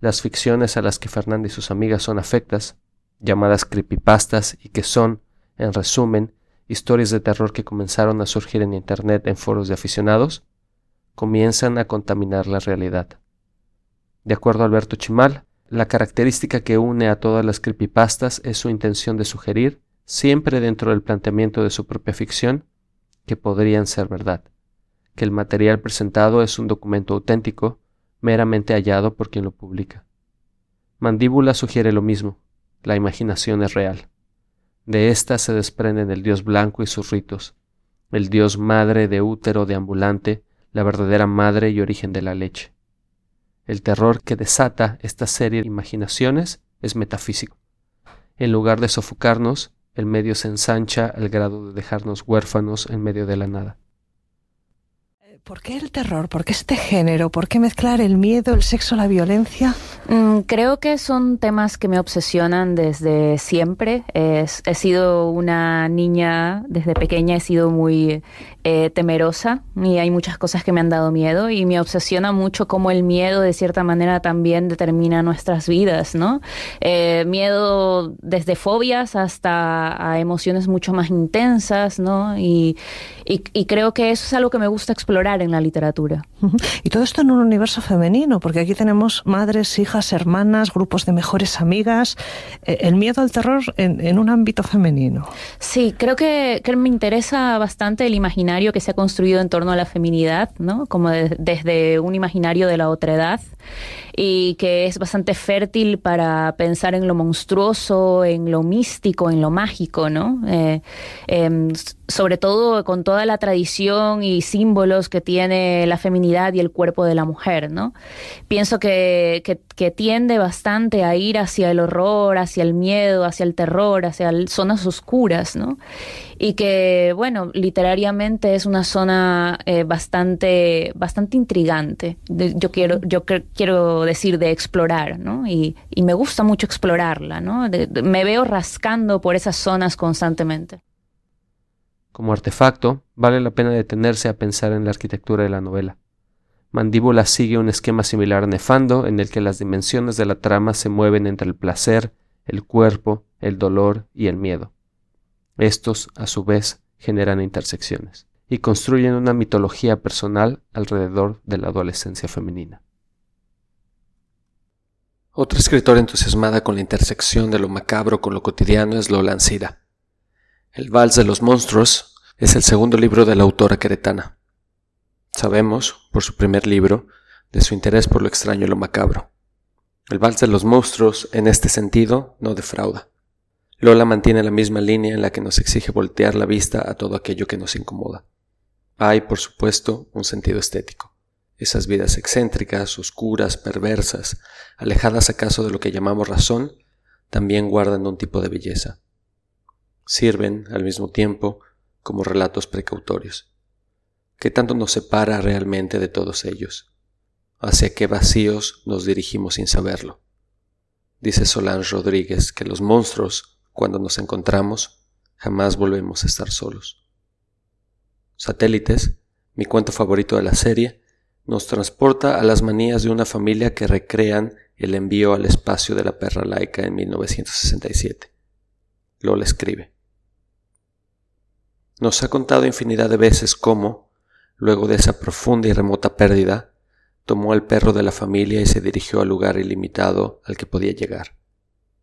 Las ficciones a las que Fernanda y sus amigas son afectas, llamadas creepypastas y que son, en resumen, historias de terror que comenzaron a surgir en Internet en foros de aficionados, comienzan a contaminar la realidad. De acuerdo a Alberto Chimal, la característica que une a todas las creepypastas es su intención de sugerir, siempre dentro del planteamiento de su propia ficción, que podrían ser verdad, que el material presentado es un documento auténtico, meramente hallado por quien lo publica. Mandíbula sugiere lo mismo, la imaginación es real. De ésta se desprenden el dios blanco y sus ritos, el dios madre de útero deambulante, la verdadera madre y origen de la leche. El terror que desata esta serie de imaginaciones es metafísico. En lugar de sofocarnos, el medio se ensancha al grado de dejarnos huérfanos en medio de la nada. ¿Por qué el terror? ¿Por qué este género? ¿Por qué mezclar el miedo, el sexo, la violencia? Mm, creo que son temas que me obsesionan desde siempre. he sido una niña desde pequeña, he sido muy eh, temerosa y hay muchas cosas que me han dado miedo y me obsesiona mucho cómo el miedo de cierta manera también determina nuestras vidas, ¿no? Eh, miedo desde fobias hasta emociones mucho más intensas, ¿no? Creo que eso es algo que me gusta explorar en la literatura. Y todo esto en un universo femenino, porque aquí tenemos madres, hijas, hermanas, grupos de mejores amigas, eh, el miedo al terror en, un ámbito femenino. Sí, creo que, me interesa bastante el imaginario que se ha construido en torno a la feminidad, ¿no? Como desde un imaginario de la otra edad y que es bastante fértil para pensar en lo monstruoso, en lo místico, en lo mágico, ¿no? Eh, em, sobre todo con toda la tradición y símbolos que tiene la feminidad y el cuerpo de la mujer, ¿no? Pienso que, que, tiende bastante a ir hacia el horror, hacia el miedo, hacia el terror, hacia zonas oscuras, ¿no? Y que, bueno, literariamente es una zona eh, bastante, bastante intrigante. yo quiero, yo quiero decir de explorar, ¿no? Y, me gusta mucho explorarla, ¿no? me veo rascando por esas zonas constantemente. Como artefacto, vale la pena detenerse a pensar en la arquitectura de la novela. Mandíbula sigue un esquema similar a Nefando, en el que las dimensiones de la trama se mueven entre el placer, el cuerpo, el dolor y el miedo. Estos, a su vez, generan intersecciones y construyen una mitología personal alrededor de la adolescencia femenina. Otra escritora entusiasmada con la intersección de lo macabro con lo cotidiano es Lola Ancira. El Vals de los Monstruos es el segundo libro de la autora queretana. Sabemos, por su primer libro, de su interés por lo extraño y lo macabro. El Vals de los Monstruos, en este sentido, no defrauda. Lola mantiene la misma línea en la que nos exige voltear la vista a todo aquello que nos incomoda. Hay, por supuesto, un sentido estético. Esas vidas excéntricas, oscuras, perversas, alejadas acaso de lo que llamamos razón, también guardan un tipo de belleza sirven, al mismo tiempo, como relatos precautorios. ¿Qué tanto nos separa realmente de todos ellos? ¿Hacia qué vacíos nos dirigimos sin saberlo? Dice Solange Rodríguez que los monstruos, cuando nos encontramos, jamás volvemos a estar solos. Satélites, mi cuento favorito de la serie, nos transporta a las manías de una familia que recrean el envío al espacio de la perra laica en 1967. Lola escribe. Nos ha contado infinidad de veces cómo, luego de esa profunda y remota pérdida, tomó al perro de la familia y se dirigió al lugar ilimitado al que podía llegar,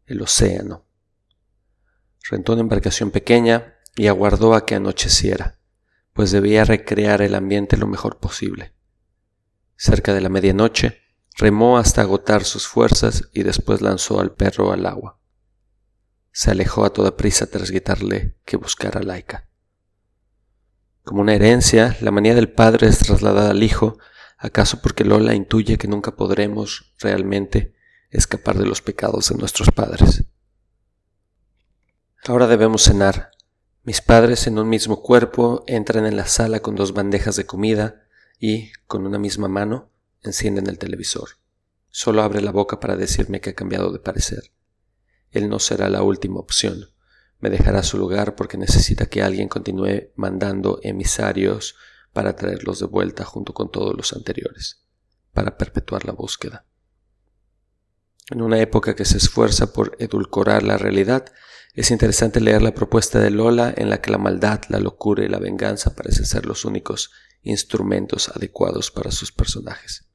el océano. Rentó una embarcación pequeña y aguardó a que anocheciera, pues debía recrear el ambiente lo mejor posible. Cerca de la medianoche, remó hasta agotar sus fuerzas y después lanzó al perro al agua. Se alejó a toda prisa tras gritarle que buscara a Laika. Como una herencia, la manía del padre es trasladada al hijo, acaso porque Lola intuye que nunca podremos realmente escapar de los pecados de nuestros padres. Ahora debemos cenar, Mis padres en un mismo cuerpo entran en la sala con dos bandejas de comida y, con una misma mano, encienden el televisor. Solo abre la boca para decirme que ha cambiado de parecer. Él no será la última opción. Me dejará su lugar porque necesita que alguien continúe mandando emisarios para traerlos de vuelta junto con todos los anteriores, para perpetuar la búsqueda. En una época que se esfuerza por edulcorar la realidad, es interesante leer la propuesta de Lola en la que la maldad, la locura y la venganza parecen ser los únicos instrumentos adecuados para sus personajes.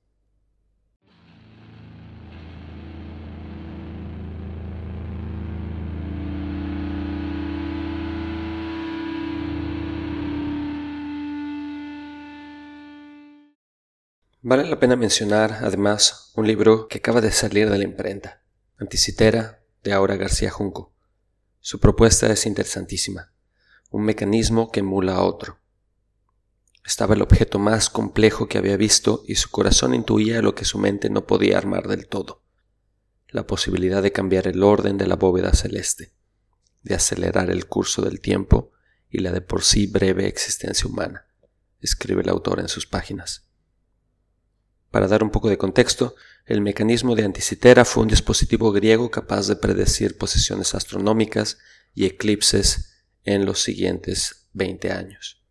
Vale la pena mencionar, además, un libro que acaba de salir de la imprenta, Anticitera, de Aura García Junco. Su propuesta es interesantísima, un mecanismo que emula a otro. Estaba el objeto más complejo que había visto y su corazón intuía lo que su mente no podía armar del todo, la posibilidad de cambiar el orden de la bóveda celeste, de acelerar el curso del tiempo y la de por sí breve existencia humana, escribe el autor en sus páginas. Para dar un poco de contexto, el mecanismo de Anticitera fue un dispositivo griego capaz de predecir posiciones astronómicas y eclipses en los siguientes 20 años.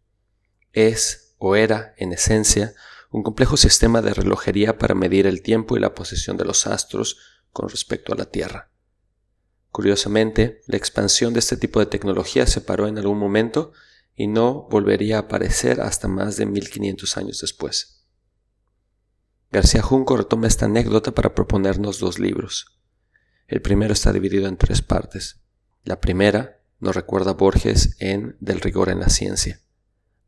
Es, o era, en esencia, un complejo sistema de relojería para medir el tiempo y la posición de los astros con respecto a la Tierra. Curiosamente, la expansión de este tipo de tecnología se paró en algún momento y no volvería a aparecer hasta más de 1500 años después. García Junco retoma esta anécdota para proponernos dos libros. El primero está dividido en tres partes. La primera nos recuerda Borges en Del rigor en la ciencia.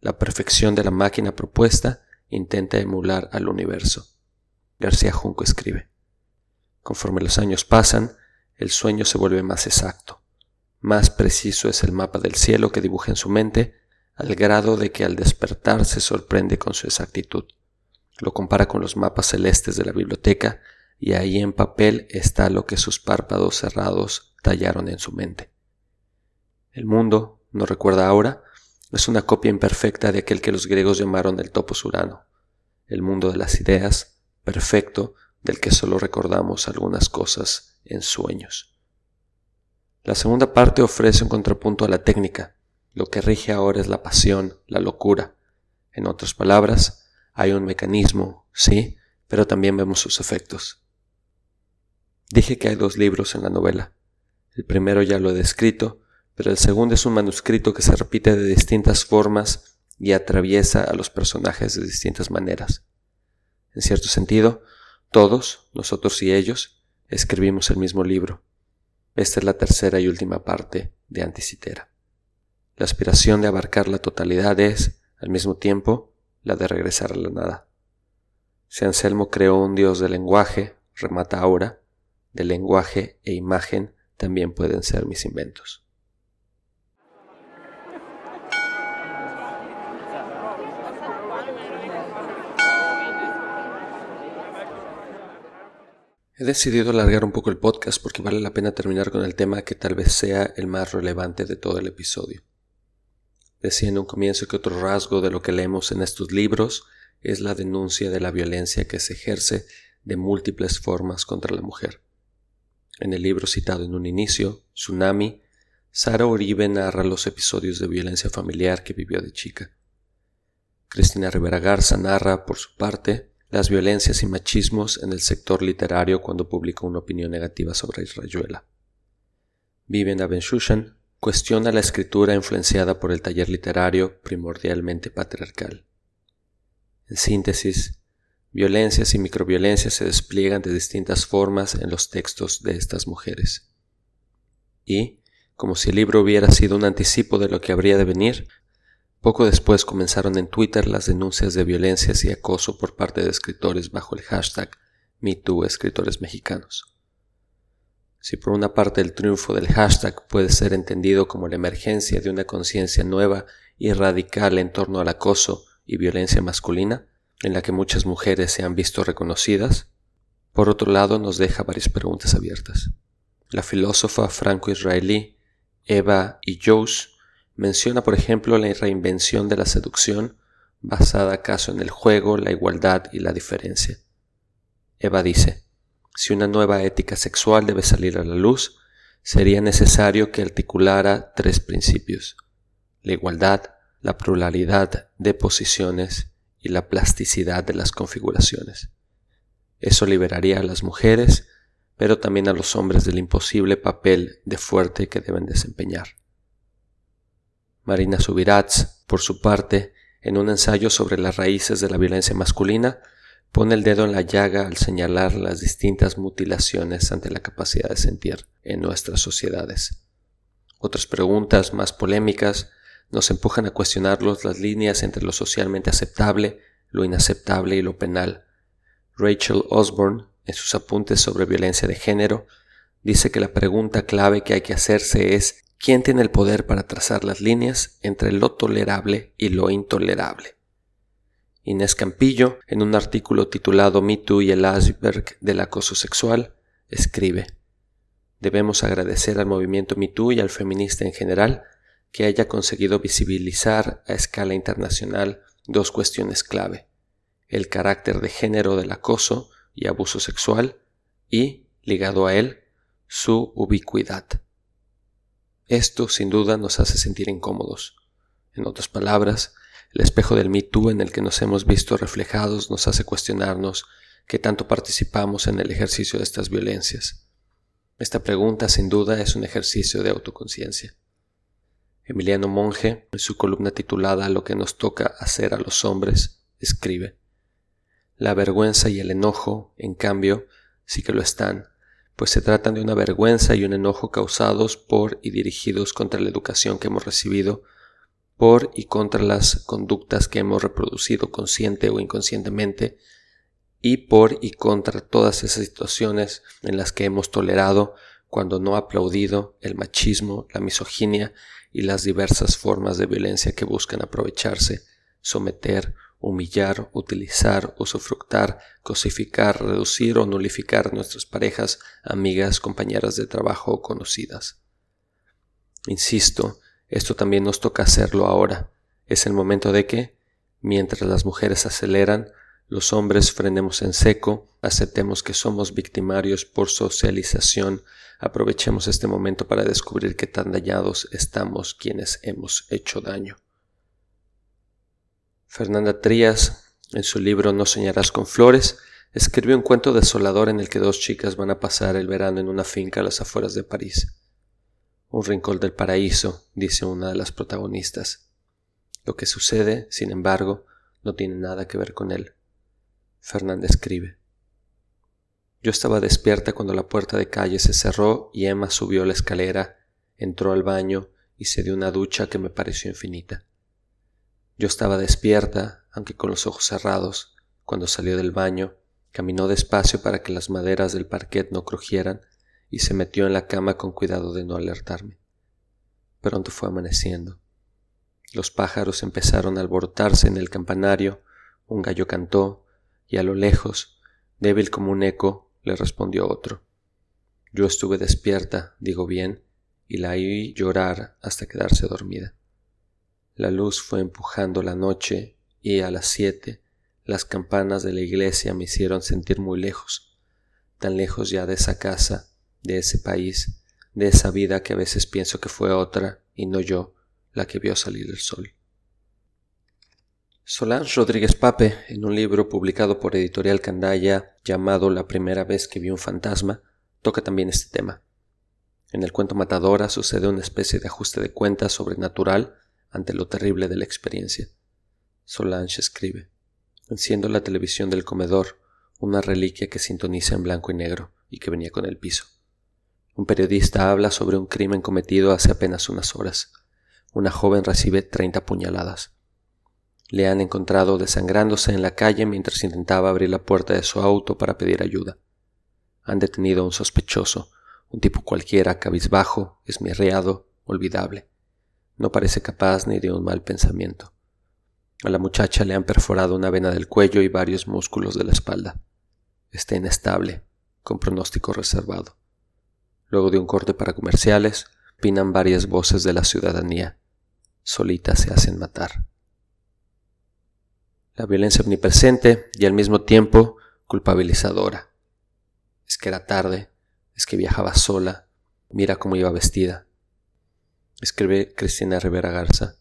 La perfección de la máquina propuesta intenta emular al universo. García Junco escribe. Conforme los años pasan, el sueño se vuelve más exacto. Más preciso es el mapa del cielo que dibuja en su mente, al grado de que al despertar se sorprende con su exactitud. Lo compara con los mapas celestes de la biblioteca y ahí en papel está lo que sus párpados cerrados tallaron en su mente. El mundo, no recuerda ahora, es una copia imperfecta de aquel que los griegos llamaron el topos urano, el mundo de las ideas, perfecto, del que solo recordamos algunas cosas en sueños. La segunda parte ofrece un contrapunto a la técnica. Lo que rige ahora es la pasión, la locura. En otras palabras, hay un mecanismo, sí, pero también vemos sus efectos. Dije que hay dos libros en la novela. El primero ya lo he descrito, pero el segundo es un manuscrito que se repite de distintas formas y atraviesa a los personajes de distintas maneras. En cierto sentido, todos, nosotros y ellos, escribimos el mismo libro. Esta es la tercera y última parte de Anticitera. La aspiración de abarcar la totalidad es, al mismo tiempo, la de regresar a la nada. Si Anselmo creó un dios del lenguaje, remata ahora, de lenguaje e imagen también pueden ser mis inventos. He decidido alargar un poco el podcast porque vale la pena terminar con el tema que tal vez sea el más relevante de todo el episodio. Decía en un comienzo que otro rasgo de lo que leemos en estos libros es la denuncia de la violencia que se ejerce de múltiples formas contra la mujer. En el libro citado en un inicio, Tsunami, Sara Uribe narra los episodios de violencia familiar que vivió de chica. Cristina Rivera Garza narra, por su parte, las violencias y machismos en el sector literario cuando publicó una opinión negativa sobre Israel. Vivian Abenshushan cuestiona la escritura influenciada por el taller literario primordialmente patriarcal. En síntesis, violencias y microviolencias se despliegan de distintas formas en los textos de estas mujeres. Y, como si el libro hubiera sido un anticipo de lo que habría de venir, poco después comenzaron en Twitter las denuncias de violencias y acoso por parte de escritores bajo el hashtag MeToo Escritores Mexicanos. Si por una parte el triunfo del hashtag puede ser entendido como la emergencia de una conciencia nueva y radical en torno al acoso y violencia masculina, en la que muchas mujeres se han visto reconocidas, por otro lado nos deja varias preguntas abiertas. La filósofa franco-israelí Eva Ijous menciona, por ejemplo, la reinvención de la seducción basada acaso en el juego, la igualdad y la diferencia. Eva dice, si una nueva ética sexual debe salir a la luz, sería necesario que articulara tres principios, la igualdad, la pluralidad de posiciones y la plasticidad de las configuraciones. Eso liberaría a las mujeres, pero también a los hombres del imposible papel de fuerte que deben desempeñar. Marina Subirats, por su parte, en un ensayo sobre las raíces de la violencia masculina, pone el dedo en la llaga al señalar las distintas mutilaciones ante la capacidad de sentir en nuestras sociedades. Otras preguntas más polémicas nos empujan a cuestionarlos las líneas entre lo socialmente aceptable, lo inaceptable y lo penal. Rachel Osborne, en sus apuntes sobre violencia de género, dice que la pregunta clave que hay que hacerse es ¿quién tiene el poder para trazar las líneas entre lo tolerable y lo intolerable? Inés Campillo, en un artículo titulado Me Too y el iceberg del acoso sexual, escribe Debemos agradecer al movimiento Me Too y al feminista en general que haya conseguido visibilizar a escala internacional dos cuestiones clave, el carácter de género del acoso y abuso sexual y, ligado a él, su ubicuidad. Esto sin duda nos hace sentir incómodos. En otras palabras, el espejo del Me Too en el que nos hemos visto reflejados nos hace cuestionarnos qué tanto participamos en el ejercicio de estas violencias. Esta pregunta sin duda es un ejercicio de autoconciencia. Emiliano Monge, en su columna titulada Lo que nos toca hacer a los hombres, escribe La vergüenza y el enojo, en cambio, sí que lo están, pues se tratan de una vergüenza y un enojo causados por y dirigidos contra la educación que hemos recibido, por y contra las conductas que hemos reproducido consciente o inconscientemente, y por y contra todas esas situaciones en las que hemos tolerado cuando no aplaudido el machismo, la misoginia y las diversas formas de violencia que buscan aprovecharse, someter, humillar, utilizar, usufructar, cosificar, reducir o nulificar nuestras parejas, amigas, compañeras de trabajo o conocidas. Insisto, esto también nos toca hacerlo ahora. Es el momento de que, mientras las mujeres aceleran, los hombres frenemos en seco, aceptemos que somos victimarios por socialización, aprovechemos este momento para descubrir qué tan dañados estamos quienes hemos hecho daño. Fernanda Trías, en su libro No soñarás con flores, escribió un cuento desolador en el que dos chicas van a pasar el verano en una finca a las afueras de París. Un rincón del paraíso, dice una de las protagonistas. Lo que sucede, sin embargo, no tiene nada que ver con él. Fernanda escribe. Yo estaba despierta cuando la puerta de calle se cerró y Emma subió la escalera, entró al baño y se dio una ducha que me pareció infinita. Yo estaba despierta, aunque con los ojos cerrados, cuando salió del baño, caminó despacio para que las maderas del parquet no crujieran y se metió en la cama con cuidado de no alertarme. Pronto fue amaneciendo. Los pájaros empezaron a alborotarse en el campanario, un gallo cantó, y a lo lejos, débil como un eco, le respondió otro. Yo estuve despierta, digo bien, y la oí llorar hasta quedarse dormida. La luz fue empujando la noche y a las siete las campanas de la iglesia me hicieron sentir muy lejos, tan lejos ya de esa casa, de ese país, de esa vida que a veces pienso que fue otra y no yo la que vio salir el sol. Solange Rodríguez Pape, en un libro publicado por Editorial Candaya llamado La primera vez que vi un fantasma, toca también este tema. En el cuento Matadora sucede una especie de ajuste de cuentas sobrenatural ante lo terrible de la experiencia. Solange escribe: Enciendo la televisión del comedor, una reliquia que sintoniza en blanco y negro y que venía con el piso. Un periodista habla sobre un crimen cometido hace apenas unas horas. Una joven recibe treinta puñaladas. Le han encontrado desangrándose en la calle mientras intentaba abrir la puerta de su auto para pedir ayuda. Han detenido a un sospechoso, un tipo cualquiera, cabizbajo, esmirriado, olvidable. No parece capaz ni de un mal pensamiento. A la muchacha le han perforado una vena del cuello y varios músculos de la espalda. Está inestable, con pronóstico reservado. Luego de un corte para comerciales, opinan varias voces de la ciudadanía. solitas se hacen matar. La violencia omnipresente y al mismo tiempo culpabilizadora. Es que era tarde, es que viajaba sola, mira cómo iba vestida. Escribe Cristina Rivera Garza.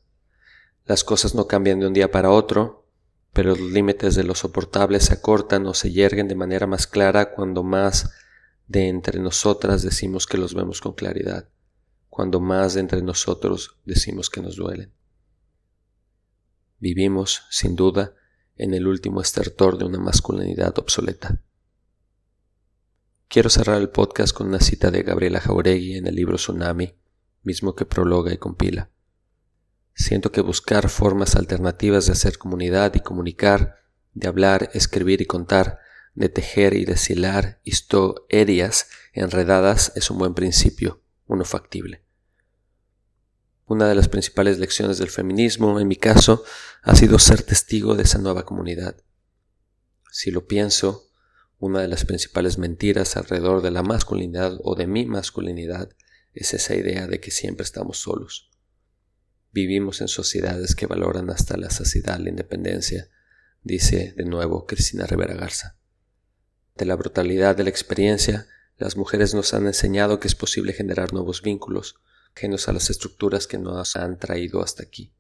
Las cosas no cambian de un día para otro, pero los límites de lo soportable se acortan o se yerguen de manera más clara cuando más de entre nosotras decimos que los vemos con claridad, cuando más de entre nosotros decimos que nos duelen. Vivimos, sin duda, en el último estertor de una masculinidad obsoleta. Quiero cerrar el podcast con una cita de Gabriela Jauregui en el libro Tsunami, mismo que prologa y compila. Siento que buscar formas alternativas de hacer comunidad y comunicar, de hablar, escribir y contar, de tejer y deshilar historias enredadas es un buen principio, uno factible. Una de las principales lecciones del feminismo, en mi caso, ha sido ser testigo de esa nueva comunidad. Si lo pienso, una de las principales mentiras alrededor de la masculinidad o de mi masculinidad es esa idea de que siempre estamos solos. Vivimos en sociedades que valoran hasta la saciedad la independencia, dice de nuevo Cristina Rivera Garza. De la brutalidad de la experiencia, las mujeres nos han enseñado que es posible generar nuevos vínculos, ajenos a las estructuras que nos han traído hasta aquí.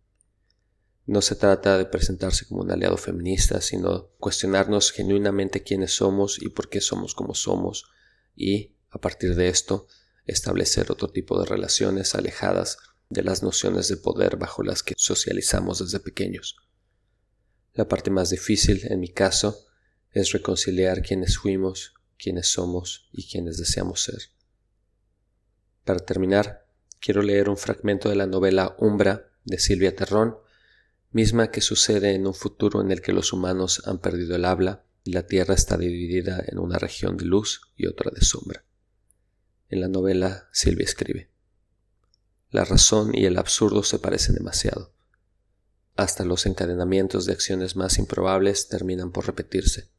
No se trata de presentarse como un aliado feminista, sino cuestionarnos genuinamente quiénes somos y por qué somos como somos, y, a partir de esto, establecer otro tipo de relaciones alejadas de las nociones de poder bajo las que socializamos desde pequeños. La parte más difícil, en mi caso, es reconciliar quiénes fuimos, quiénes somos y quiénes deseamos ser. Para terminar, quiero leer un fragmento de la novela Umbra de Silvia Terrón, misma que sucede en un futuro en el que los humanos han perdido el habla y la Tierra está dividida en una región de luz y otra de sombra. En la novela Silvia escribe, La razón y el absurdo se parecen demasiado. Hasta los encadenamientos de acciones más improbables terminan por repetirse.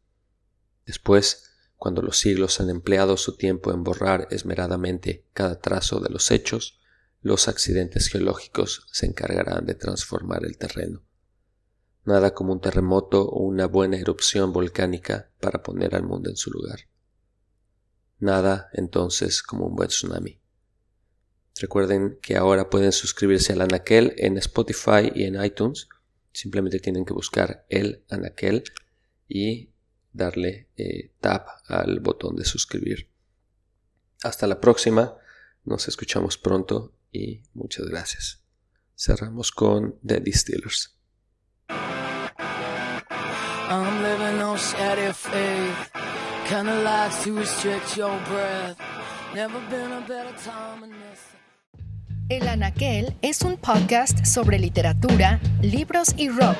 Después, cuando los siglos han empleado su tiempo en borrar esmeradamente cada trazo de los hechos, los accidentes geológicos se encargarán de transformar el terreno. Nada como un terremoto o una buena erupción volcánica para poner al mundo en su lugar. Nada, entonces, como un buen tsunami. Recuerden que ahora pueden suscribirse al Anaquel en Spotify y en iTunes. Simplemente tienen que buscar el Anaquel y darle eh, tap al botón de suscribir. Hasta la próxima, nos escuchamos pronto y muchas gracias. Cerramos con The Distillers. El Anaquel es un podcast sobre literatura, libros y rock.